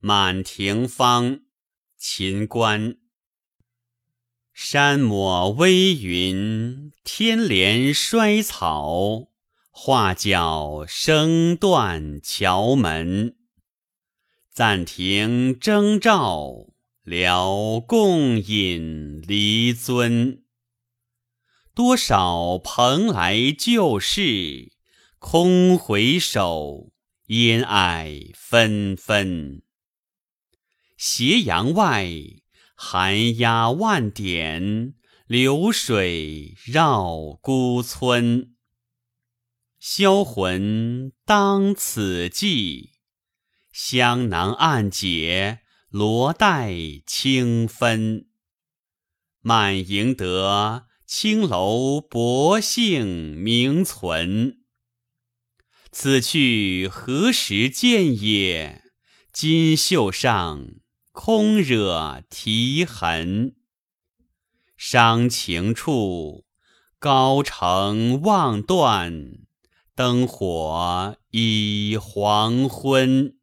满庭芳，秦观。山抹微云，天连衰草，画角声断桥门。暂停征兆，聊共饮离尊。多少蓬莱旧事，空回首，烟霭纷纷。斜阳外，寒鸦万点，流水绕孤村。销魂当此际，香囊暗解，罗带轻分。满盈得青楼薄幸名存。此去何时见也？锦绣上。空惹啼痕，伤情处，高城望断，灯火已黄昏。